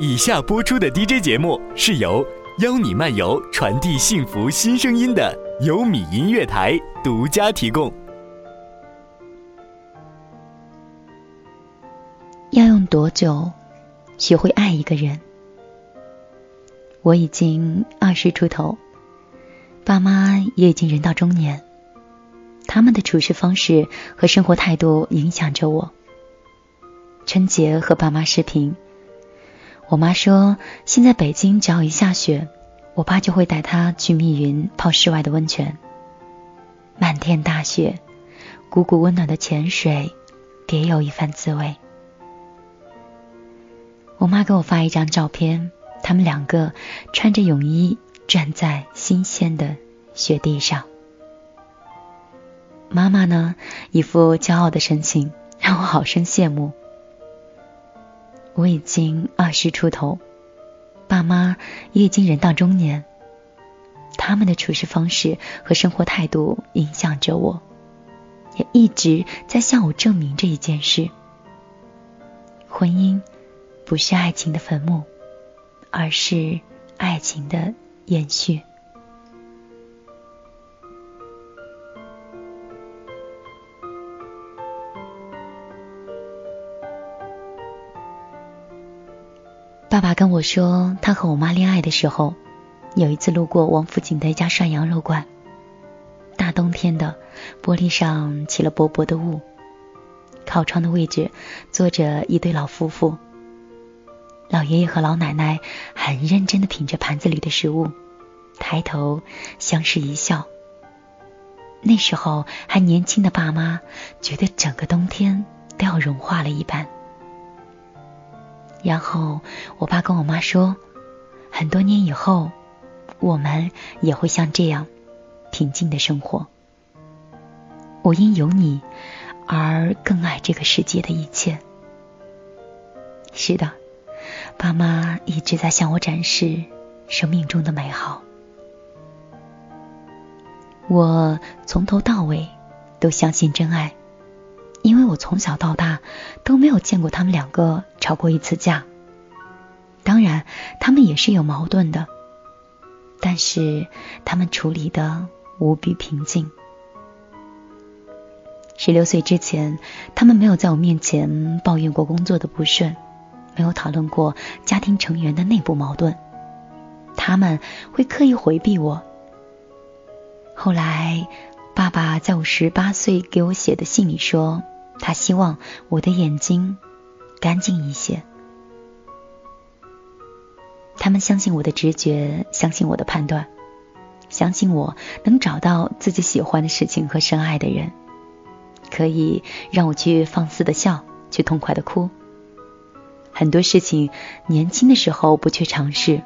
以下播出的 DJ 节目是由邀你漫游传递幸福新声音的优米音乐台独家提供。要用多久学会爱一个人？我已经二十出头，爸妈也已经人到中年，他们的处事方式和生活态度影响着我。春节和爸妈视频。我妈说，现在北京只要一下雪，我爸就会带她去密云泡室外的温泉。漫天大雪，汩汩温暖的泉水，别有一番滋味。我妈给我发一张照片，他们两个穿着泳衣站在新鲜的雪地上。妈妈呢，一副骄傲的神情，让我好生羡慕。我已经二十出头，爸妈也已经人到中年。他们的处事方式和生活态度影响着我，也一直在向我证明这一件事：婚姻不是爱情的坟墓，而是爱情的延续。跟我说，他和我妈恋爱的时候，有一次路过王府井的一家涮羊肉馆。大冬天的，玻璃上起了薄薄的雾。靠窗的位置坐着一对老夫妇，老爷爷和老奶奶很认真的品着盘子里的食物，抬头相视一笑。那时候还年轻的爸妈觉得整个冬天都要融化了一般。然后我爸跟我妈说，很多年以后，我们也会像这样平静的生活。我因有你而更爱这个世界的一切。是的，爸妈一直在向我展示生命中的美好。我从头到尾都相信真爱。因为我从小到大都没有见过他们两个吵过一次架，当然他们也是有矛盾的，但是他们处理的无比平静。十六岁之前，他们没有在我面前抱怨过工作的不顺，没有讨论过家庭成员的内部矛盾，他们会刻意回避我。后来，爸爸在我十八岁给我写的信里说。他希望我的眼睛干净一些。他们相信我的直觉，相信我的判断，相信我能找到自己喜欢的事情和深爱的人，可以让我去放肆的笑，去痛快的哭。很多事情年轻的时候不去尝试，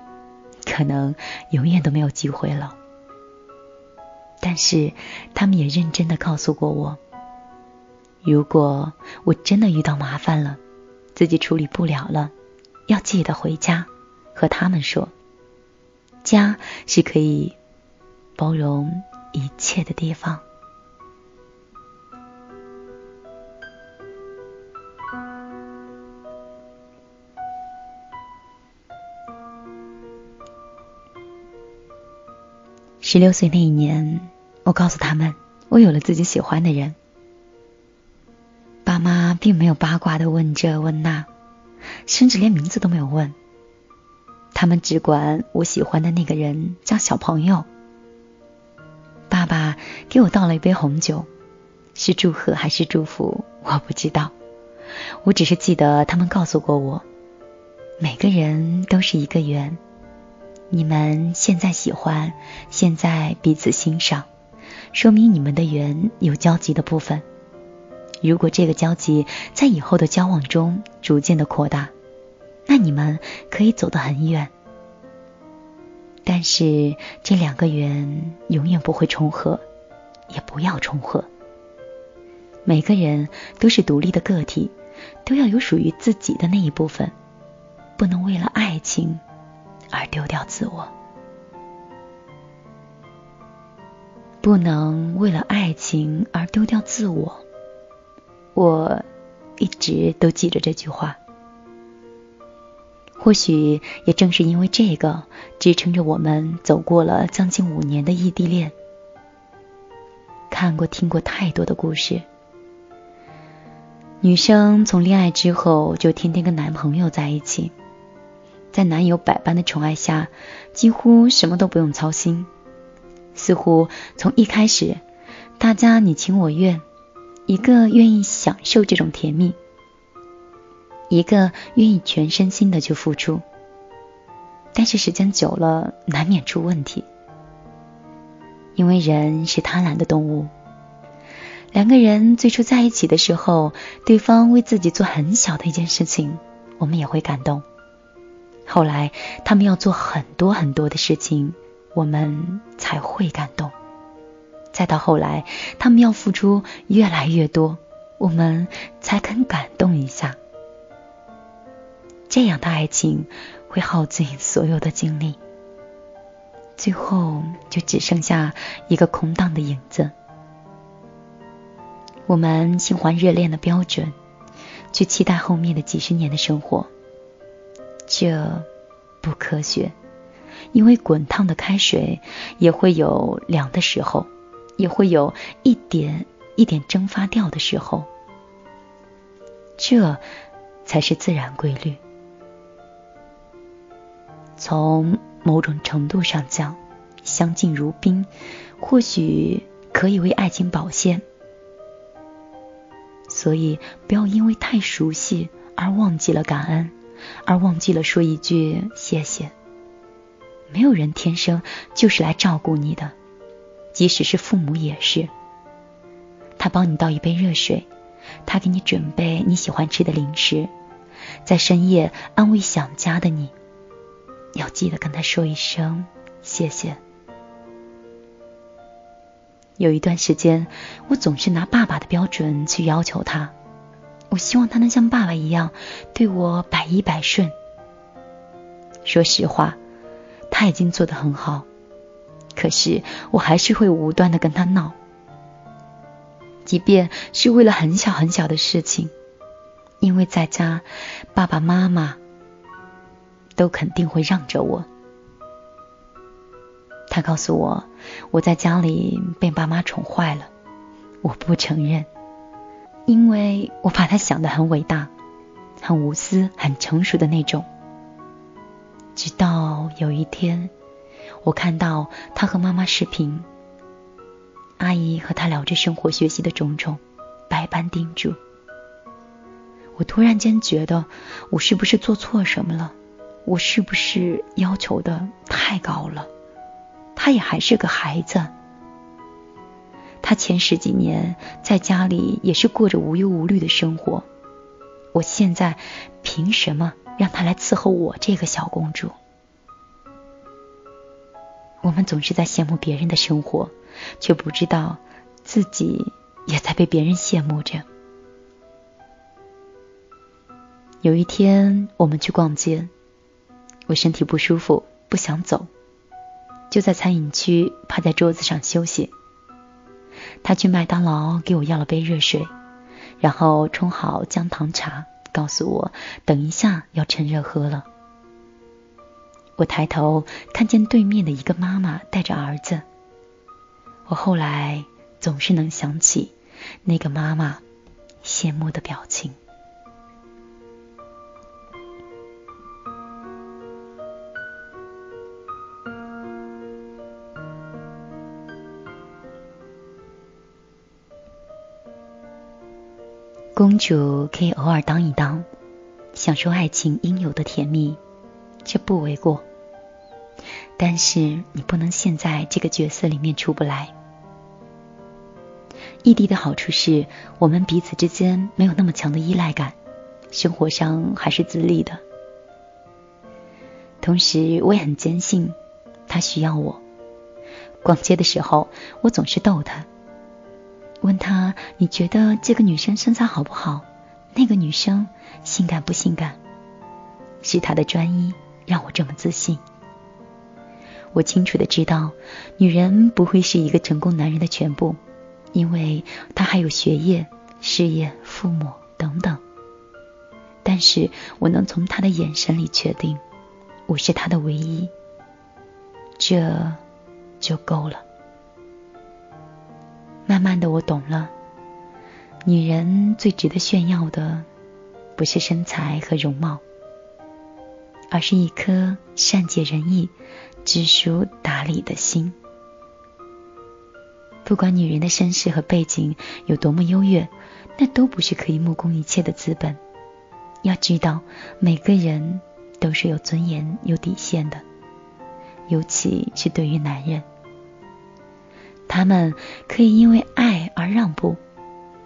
可能永远都没有机会了。但是他们也认真的告诉过我。如果我真的遇到麻烦了，自己处理不了了，要记得回家和他们说，家是可以包容一切的地方。十六岁那一年，我告诉他们，我有了自己喜欢的人。爸妈并没有八卦的问这问那，甚至连名字都没有问。他们只管我喜欢的那个人叫小朋友。爸爸给我倒了一杯红酒，是祝贺还是祝福，我不知道。我只是记得他们告诉过我，每个人都是一个圆。你们现在喜欢，现在彼此欣赏，说明你们的缘有交集的部分。如果这个交集在以后的交往中逐渐的扩大，那你们可以走得很远。但是这两个圆永远不会重合，也不要重合。每个人都是独立的个体，都要有属于自己的那一部分，不能为了爱情而丢掉自我，不能为了爱情而丢掉自我。我一直都记着这句话。或许也正是因为这个，支撑着我们走过了将近五年的异地恋。看过、听过太多的故事，女生从恋爱之后就天天跟男朋友在一起，在男友百般的宠爱下，几乎什么都不用操心，似乎从一开始，大家你情我愿，一个愿意享受这种甜蜜。一个愿意全身心的去付出，但是时间久了难免出问题，因为人是贪婪的动物。两个人最初在一起的时候，对方为自己做很小的一件事情，我们也会感动。后来他们要做很多很多的事情，我们才会感动。再到后来，他们要付出越来越多，我们才肯感动一下。这样的爱情会耗尽所有的精力，最后就只剩下一个空荡的影子。我们心怀热恋的标准，去期待后面的几十年的生活，这不科学。因为滚烫的开水也会有凉的时候，也会有一点一点蒸发掉的时候，这才是自然规律。从某种程度上讲，相敬如宾，或许可以为爱情保鲜。所以，不要因为太熟悉而忘记了感恩，而忘记了说一句谢谢。没有人天生就是来照顾你的，即使是父母也是。他帮你倒一杯热水，他给你准备你喜欢吃的零食，在深夜安慰想家的你。要记得跟他说一声谢谢。有一段时间，我总是拿爸爸的标准去要求他，我希望他能像爸爸一样对我百依百顺。说实话，他已经做得很好，可是我还是会无端的跟他闹，即便是为了很小很小的事情，因为在家，爸爸妈妈。都肯定会让着我。他告诉我，我在家里被爸妈宠坏了，我不承认，因为我把他想的很伟大、很无私、很成熟的那种。直到有一天，我看到他和妈妈视频，阿姨和他聊着生活、学习的种种，百般叮嘱。我突然间觉得，我是不是做错什么了？我是不是要求的太高了？他也还是个孩子，他前十几年在家里也是过着无忧无虑的生活。我现在凭什么让他来伺候我这个小公主？我们总是在羡慕别人的生活，却不知道自己也在被别人羡慕着。有一天，我们去逛街。我身体不舒服，不想走，就在餐饮区趴在桌子上休息。他去麦当劳给我要了杯热水，然后冲好姜糖茶，告诉我等一下要趁热喝了。我抬头看见对面的一个妈妈带着儿子，我后来总是能想起那个妈妈羡慕的表情。主可以偶尔当一当，享受爱情应有的甜蜜，这不为过。但是你不能陷在这个角色里面出不来。异地的好处是我们彼此之间没有那么强的依赖感，生活上还是自立的。同时，我也很坚信他需要我。逛街的时候，我总是逗他。问他：“你觉得这个女生身材好不好？那个女生性感不性感？”是他的专一让我这么自信。我清楚的知道，女人不会是一个成功男人的全部，因为她还有学业、事业、父母等等。但是我能从他的眼神里确定，我是他的唯一，这就够了。慢慢的，我懂了，女人最值得炫耀的，不是身材和容貌，而是一颗善解人意、知书达理的心。不管女人的身世和背景有多么优越，那都不是可以目空一切的资本。要知道，每个人都是有尊严、有底线的，尤其是对于男人，他们可以因为爱而让步，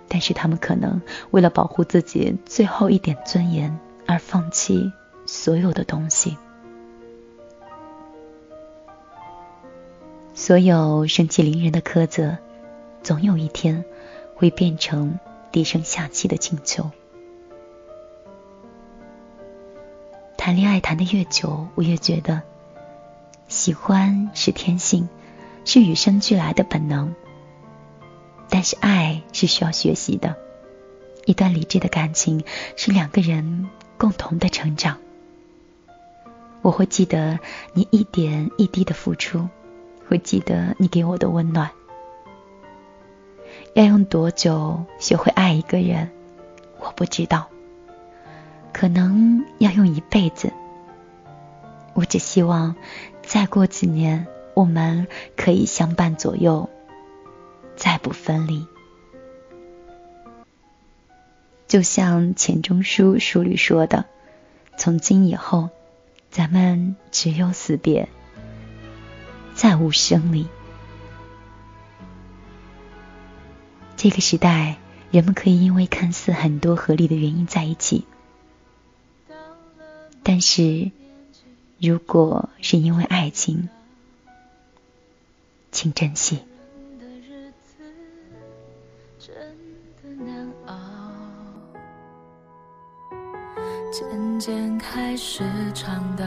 但是他们可能为了保护自己最后一点尊严而放弃所有的东西。所有盛气凌人的苛责，总有一天会变成低声下气的请求。谈恋爱谈的越久，我越觉得，喜欢是天性，是与生俱来的本能。但是爱是需要学习的，一段理智的感情是两个人共同的成长。我会记得你一点一滴的付出。会记得你给我的温暖。要用多久学会爱一个人，我不知道。可能要用一辈子。我只希望再过几年，我们可以相伴左右，再不分离。就像钱钟书书里说的：“从今以后，咱们只有死别。”再无生离。这个时代，人们可以因为看似很多合理的原因在一起，但是，如果是因为爱情，请珍惜。渐渐开始尝到。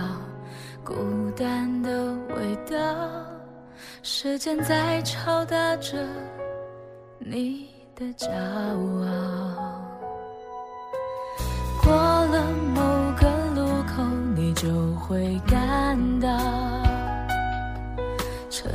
孤单的味道，时间在敲打着你的骄傲。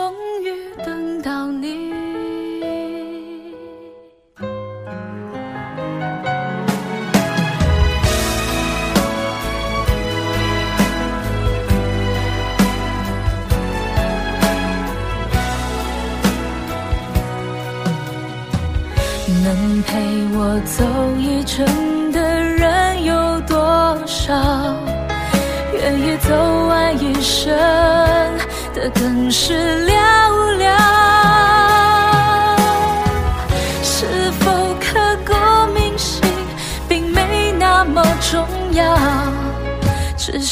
终于等到你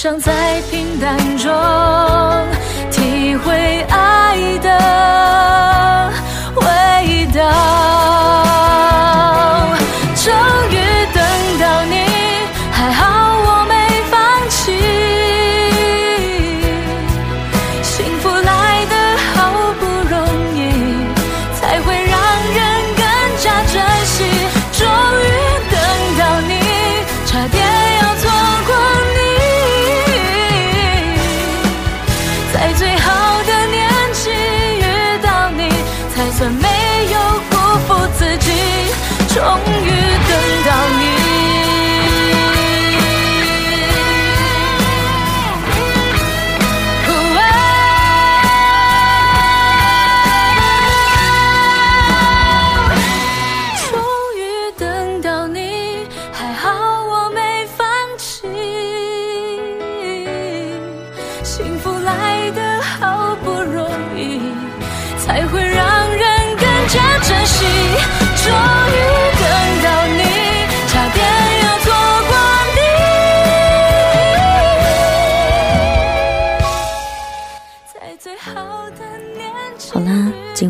想在平淡中体会爱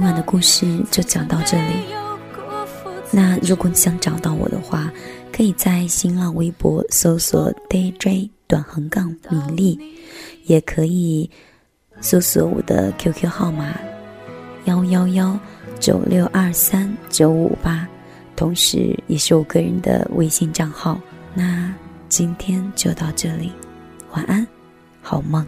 晚的故事就讲到这里。那如果你想找到我的话，可以在新浪微博搜索 DJ 短横杠米粒，也可以搜索我的 QQ 号码幺幺幺九六二三九五八，同时也是我个人的微信账号。那今天就到这里，晚安，好梦。